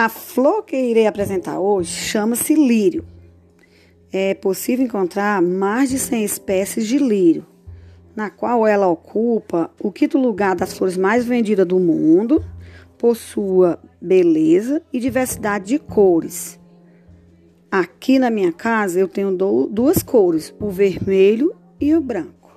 A flor que irei apresentar hoje chama-se lírio. É possível encontrar mais de 100 espécies de lírio, na qual ela ocupa o quinto lugar das flores mais vendidas do mundo, por sua beleza e diversidade de cores. Aqui na minha casa eu tenho duas cores, o vermelho e o branco.